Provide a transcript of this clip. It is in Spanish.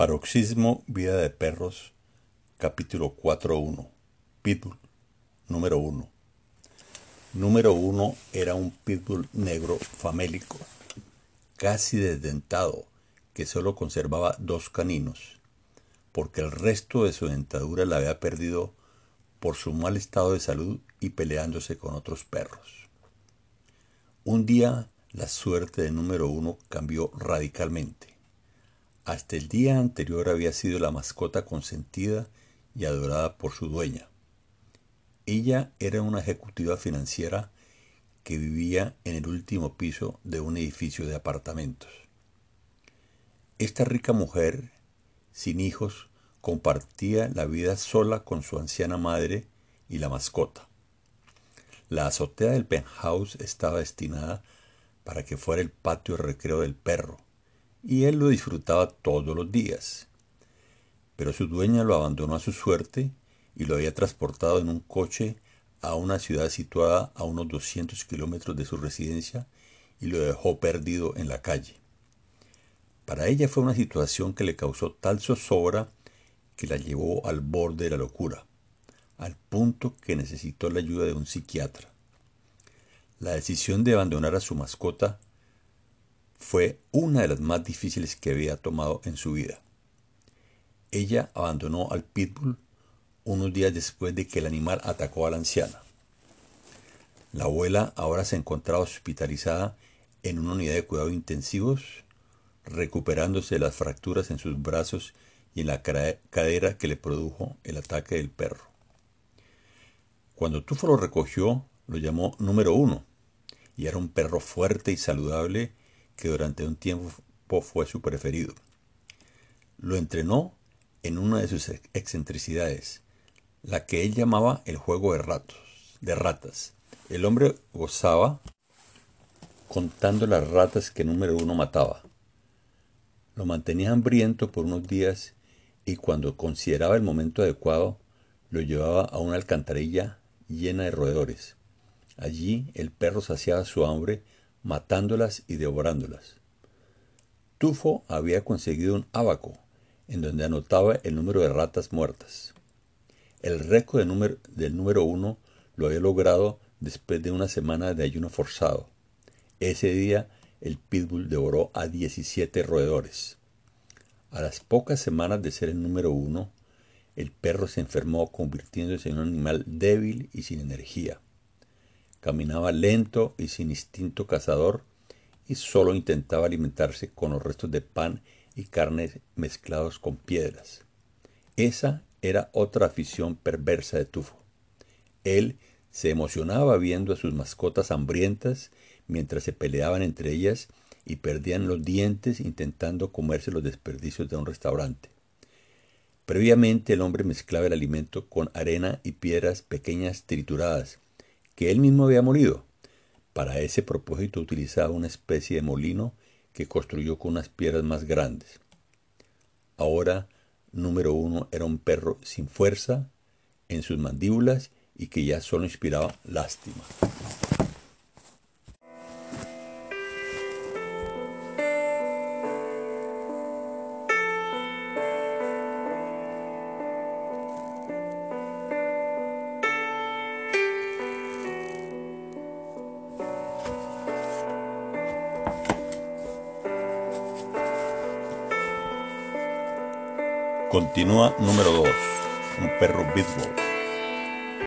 Paroxismo Vida de Perros, capítulo 4.1. Pitbull, número 1. Número 1 era un pitbull negro famélico, casi desdentado, que solo conservaba dos caninos, porque el resto de su dentadura la había perdido por su mal estado de salud y peleándose con otros perros. Un día la suerte de número uno cambió radicalmente. Hasta el día anterior había sido la mascota consentida y adorada por su dueña. Ella era una ejecutiva financiera que vivía en el último piso de un edificio de apartamentos. Esta rica mujer, sin hijos, compartía la vida sola con su anciana madre y la mascota. La azotea del penthouse estaba destinada para que fuera el patio de recreo del perro, y él lo disfrutaba todos los días. Pero su dueña lo abandonó a su suerte y lo había transportado en un coche a una ciudad situada a unos 200 kilómetros de su residencia y lo dejó perdido en la calle. Para ella fue una situación que le causó tal zozobra que la llevó al borde de la locura, al punto que necesitó la ayuda de un psiquiatra. La decisión de abandonar a su mascota fue una de las más difíciles que había tomado en su vida. Ella abandonó al pitbull unos días después de que el animal atacó a la anciana. La abuela ahora se encontraba hospitalizada en una unidad de cuidados intensivos, recuperándose de las fracturas en sus brazos y en la cadera que le produjo el ataque del perro. Cuando Tufo lo recogió, lo llamó número uno, y era un perro fuerte y saludable que durante un tiempo fue su preferido. Lo entrenó en una de sus excentricidades, la que él llamaba el juego de ratos, de ratas. El hombre gozaba contando las ratas que número uno mataba. Lo mantenía hambriento por unos días y cuando consideraba el momento adecuado, lo llevaba a una alcantarilla llena de roedores. Allí el perro saciaba su hambre matándolas y devorándolas. Tufo había conseguido un abaco, en donde anotaba el número de ratas muertas. El récord del número uno lo había logrado después de una semana de ayuno forzado. Ese día el pitbull devoró a 17 roedores. A las pocas semanas de ser el número uno, el perro se enfermó convirtiéndose en un animal débil y sin energía. Caminaba lento y sin instinto cazador y solo intentaba alimentarse con los restos de pan y carne mezclados con piedras. Esa era otra afición perversa de Tufo. Él se emocionaba viendo a sus mascotas hambrientas mientras se peleaban entre ellas y perdían los dientes intentando comerse los desperdicios de un restaurante. Previamente el hombre mezclaba el alimento con arena y piedras pequeñas trituradas que él mismo había molido. Para ese propósito utilizaba una especie de molino que construyó con unas piedras más grandes. Ahora, número uno era un perro sin fuerza en sus mandíbulas y que ya solo inspiraba lástima. Continúa número 2. Un perro Pitbull.